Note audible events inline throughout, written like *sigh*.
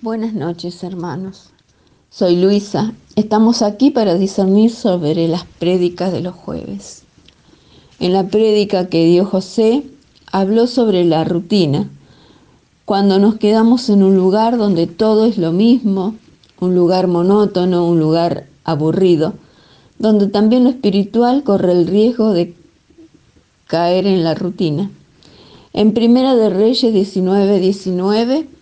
Buenas noches, hermanos. Soy Luisa. Estamos aquí para discernir sobre las prédicas de los jueves. En la prédica que dio José, habló sobre la rutina, cuando nos quedamos en un lugar donde todo es lo mismo, un lugar monótono, un lugar aburrido, donde también lo espiritual corre el riesgo de caer en la rutina. En Primera de Reyes 19, 19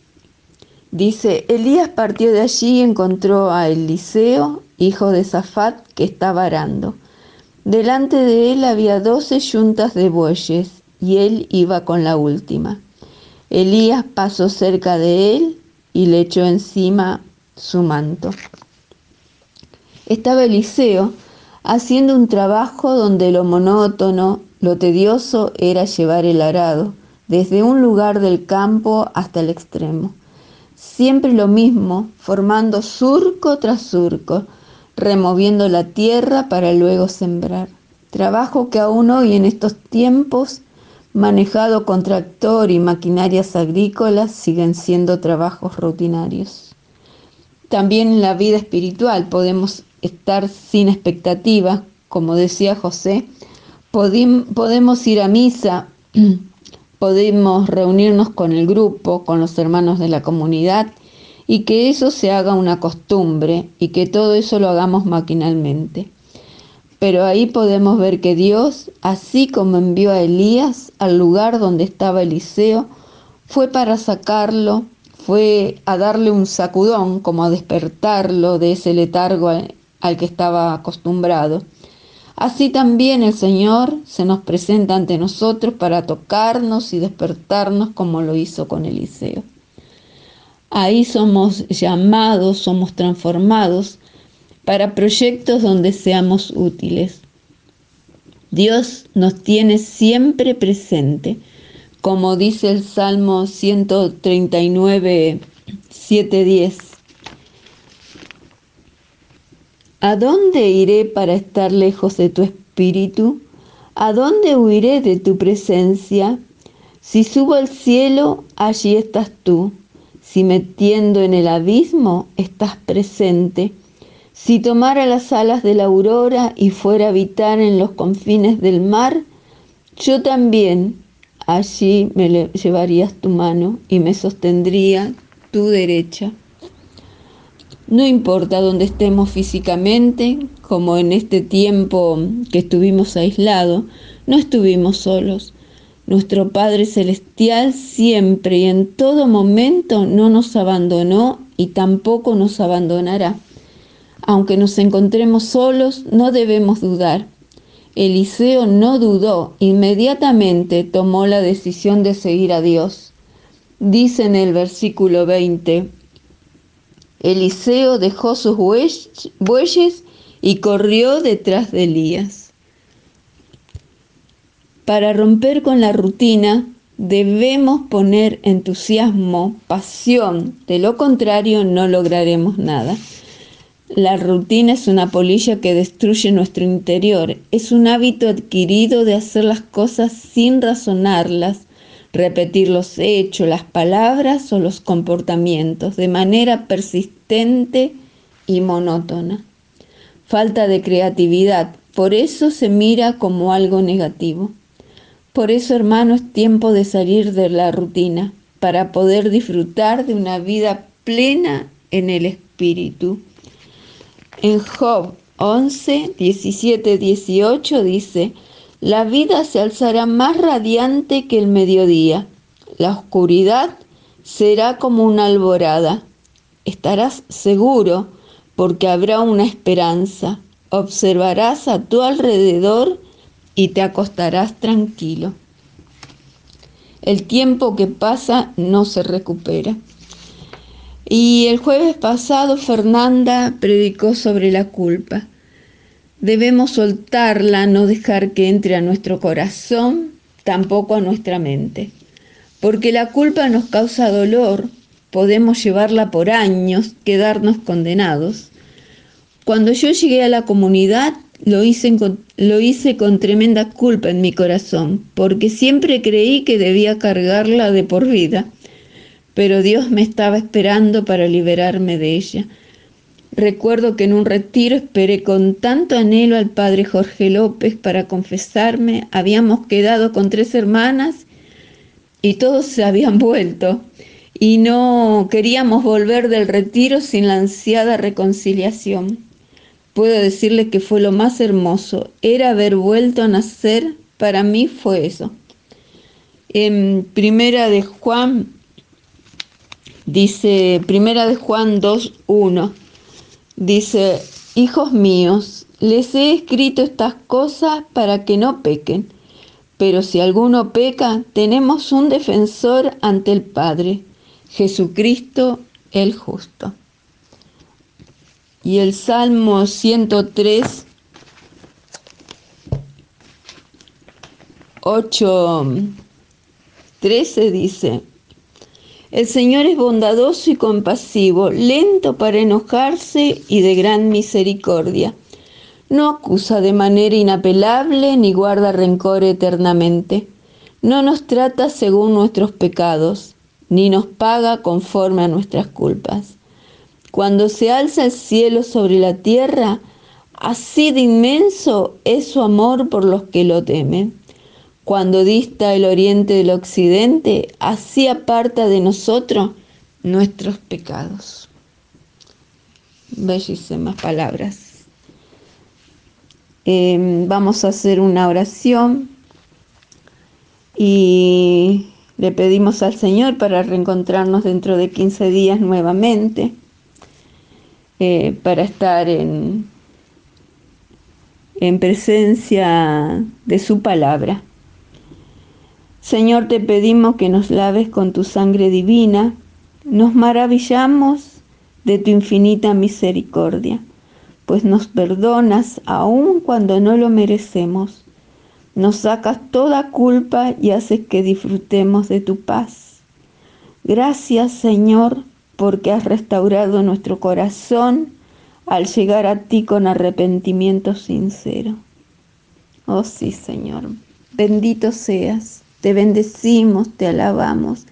Dice, Elías partió de allí y encontró a Eliseo, hijo de Zafat, que estaba arando. Delante de él había doce yuntas de bueyes, y él iba con la última. Elías pasó cerca de él y le echó encima su manto. Estaba Eliseo haciendo un trabajo donde lo monótono, lo tedioso era llevar el arado, desde un lugar del campo hasta el extremo siempre lo mismo, formando surco tras surco, removiendo la tierra para luego sembrar. Trabajo que aún hoy en estos tiempos, manejado con tractor y maquinarias agrícolas, siguen siendo trabajos rutinarios. También en la vida espiritual podemos estar sin expectativa, como decía José, podemos ir a misa *clears throat* podemos reunirnos con el grupo, con los hermanos de la comunidad y que eso se haga una costumbre y que todo eso lo hagamos maquinalmente. Pero ahí podemos ver que Dios, así como envió a Elías al lugar donde estaba Eliseo, fue para sacarlo, fue a darle un sacudón, como a despertarlo de ese letargo al, que estaba acostumbrado. Así también el Señor se nos presenta ante nosotros para tocarnos y despertarnos como lo hizo con Eliseo. Ahí somos llamados, somos transformados para proyectos donde seamos útiles. Dios nos tiene siempre presente, como dice el Salmo 139, 7, 10. ¿A dónde iré para estar lejos de tu espíritu? ¿A dónde huiré de tu presencia? Si subo al cielo, allí estás tú. Si metiendo en el abismo, estás presente. Si tomara las alas de la aurora y fuera a habitar en los confines del mar, yo también allí me llevarías tu mano y me sostendría tu derecha. No importa dónde estemos físicamente, como en este tiempo que estuvimos aislados, no estuvimos solos. Nuestro Padre Celestial siempre y en todo momento no nos abandonó y tampoco nos abandonará. Aunque nos encontremos solos, no debemos dudar. Eliseo no dudó, inmediatamente tomó la decisión de seguir a Dios. Dice en el versículo 20, Eliseo dejó sus bueyes y corrió detrás de Elías. Para romper con la rutina debemos poner entusiasmo, pasión, de lo contrario no lograremos nada. La rutina es una polilla que destruye nuestro interior, es un hábito adquirido de hacer las cosas sin razonarlas, repetir los hechos, las palabras o los comportamientos de manera persistente y monótona. Falta de creatividad, por eso se mira como algo negativo. Por eso, hermano, es tiempo de salir de la rutina para poder disfrutar de una vida plena en el Espíritu. En Job 11, 17, 18 dice, la vida se alzará más radiante que el mediodía. La oscuridad será como una alborada. Estarás seguro porque habrá una esperanza. Observarás a tu alrededor y te acostarás tranquilo. El tiempo que pasa no se recupera. Y el jueves pasado Fernanda predicó sobre la culpa. Debemos soltarla, no dejar que entre a nuestro corazón, tampoco a nuestra mente. Porque la culpa nos causa dolor, podemos llevarla por años, quedarnos condenados. Cuando yo llegué a la comunidad, lo hice, con, lo hice con tremenda culpa en mi corazón, porque siempre creí que debía cargarla de por vida. pero Dios me estaba esperando para liberarme de ella. Recuerdo que en un retiro esperé con tanto anhelo al padre Jorge López para confesarme. Habíamos quedado con tres hermanas y todos se habían vuelto y no queríamos volver del retiro sin la ansiada reconciliación. Puedo decirle que fue lo más hermoso, era haber vuelto a nacer, para mí fue eso. En primera de Juan, dice, primera de Juan 2.1, Dice, hijos míos, les he escrito estas cosas para que no pequen, pero si alguno peca, tenemos un defensor ante el Padre, Jesucristo el justo. Y el Salmo 103, 8, 13 dice, el Señor es bondadoso y compasivo, lento para enojarse y de gran misericordia. No acusa de manera inapelable ni guarda rencor eternamente. No nos trata según nuestros pecados, ni nos paga conforme a nuestras culpas. Cuando se alza el cielo sobre la tierra, así de inmenso es su amor por los que lo temen. Cuando dista el oriente del occidente, así aparta de nosotros nuestros pecados. Bellísimas palabras. Em, vamos a hacer una oración y le pedimos al Señor para reencontrarnos dentro de 15 días nuevamente, eh, para estar en, en presencia de su palabra. Señor, te pedimos que nos laves con tu sangre divina. Nos maravillamos de tu infinita misericordia, pues nos perdonas aun cuando no lo merecemos. Nos sacas toda culpa y haces que disfrutemos de tu paz. Gracias, Señor, porque has restaurado nuestro corazón al llegar a ti con arrepentimiento sincero. Oh sí, Señor, bendito seas. Te bendecimos, te alabamos,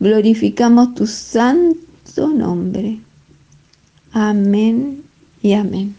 glorificamos tu santo nombre. Amén y amén.